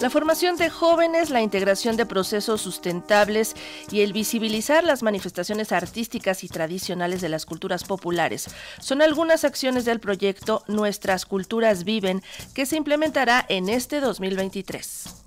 La formación de jóvenes, la integración de procesos sustentables y el visibilizar las manifestaciones artísticas y tradicionales de las culturas populares son algunas acciones del proyecto Nuestras Culturas Viven que se implementará en este 2023.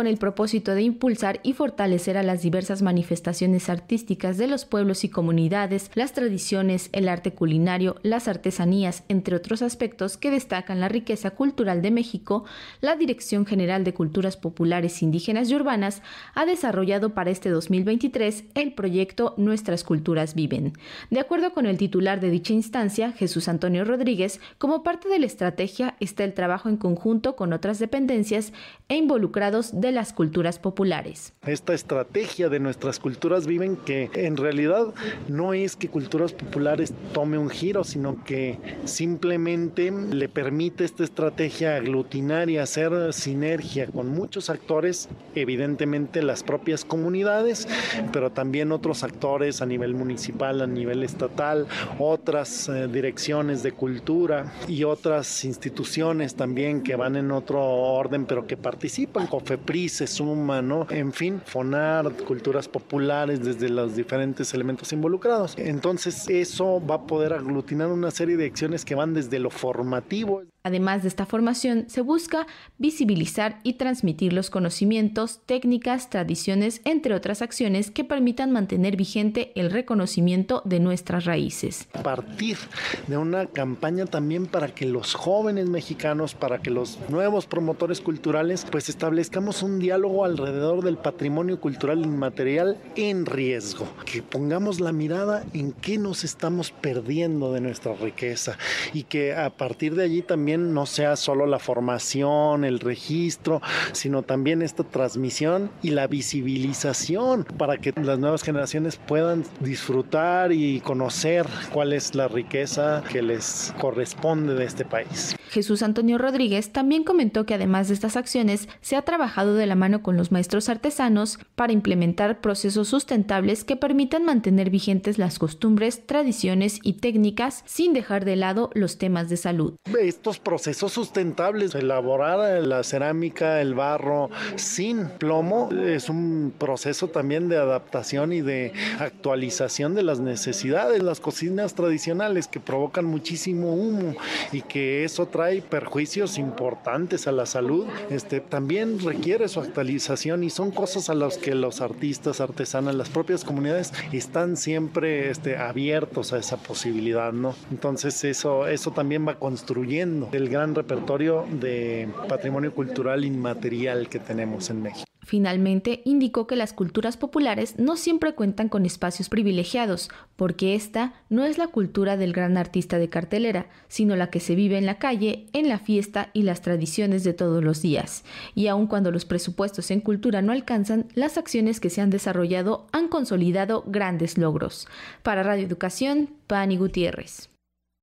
Con el propósito de impulsar y fortalecer a las diversas manifestaciones artísticas de los pueblos y comunidades, las tradiciones, el arte culinario, las artesanías, entre otros aspectos que destacan la riqueza cultural de México, la Dirección General de Culturas Populares Indígenas y Urbanas ha desarrollado para este 2023 el proyecto Nuestras Culturas Viven. De acuerdo con el titular de dicha instancia, Jesús Antonio Rodríguez, como parte de la estrategia está el trabajo en conjunto con otras dependencias e involucrados de las culturas populares. Esta estrategia de nuestras culturas viven que en realidad no es que culturas populares tome un giro, sino que simplemente le permite esta estrategia aglutinar y hacer sinergia con muchos actores, evidentemente las propias comunidades, pero también otros actores a nivel municipal, a nivel estatal, otras eh, direcciones de cultura y otras instituciones también que van en otro orden, pero que participan, COFEP se suma, ¿no? En fin, fonar, culturas populares desde los diferentes elementos involucrados. Entonces eso va a poder aglutinar una serie de acciones que van desde lo formativo. Además de esta formación, se busca visibilizar y transmitir los conocimientos, técnicas, tradiciones, entre otras acciones que permitan mantener vigente el reconocimiento de nuestras raíces. Partir de una campaña también para que los jóvenes mexicanos, para que los nuevos promotores culturales, pues establezcamos un diálogo alrededor del patrimonio cultural inmaterial en riesgo, que pongamos la mirada en qué nos estamos perdiendo de nuestra riqueza y que a partir de allí también no sea solo la formación, el registro, sino también esta transmisión y la visibilización para que las nuevas generaciones puedan disfrutar y conocer cuál es la riqueza que les corresponde de este país. Jesús Antonio Rodríguez también comentó que además de estas acciones se ha trabajado de la mano con los maestros artesanos para implementar procesos sustentables que permitan mantener vigentes las costumbres, tradiciones y técnicas sin dejar de lado los temas de salud. Estos procesos sustentables, elaborar la cerámica, el barro sin plomo, es un proceso también de adaptación y de actualización de las necesidades, las cocinas tradicionales que provocan muchísimo humo y que eso trae perjuicios importantes a la salud, este, también requiere su actualización y son cosas a las que los artistas, artesanas, las propias comunidades están siempre este, abiertos a esa posibilidad, ¿no? Entonces eso, eso también va construyendo el gran repertorio de patrimonio cultural inmaterial que tenemos en México. Finalmente, indicó que las culturas populares no siempre cuentan con espacios privilegiados, porque esta no es la cultura del gran artista de cartelera, sino la que se vive en la calle, en la fiesta y las tradiciones de todos los días. Y aun cuando los presupuestos en cultura no alcanzan, las acciones que se han desarrollado han consolidado grandes logros. Para Radio Educación, Pani Gutiérrez.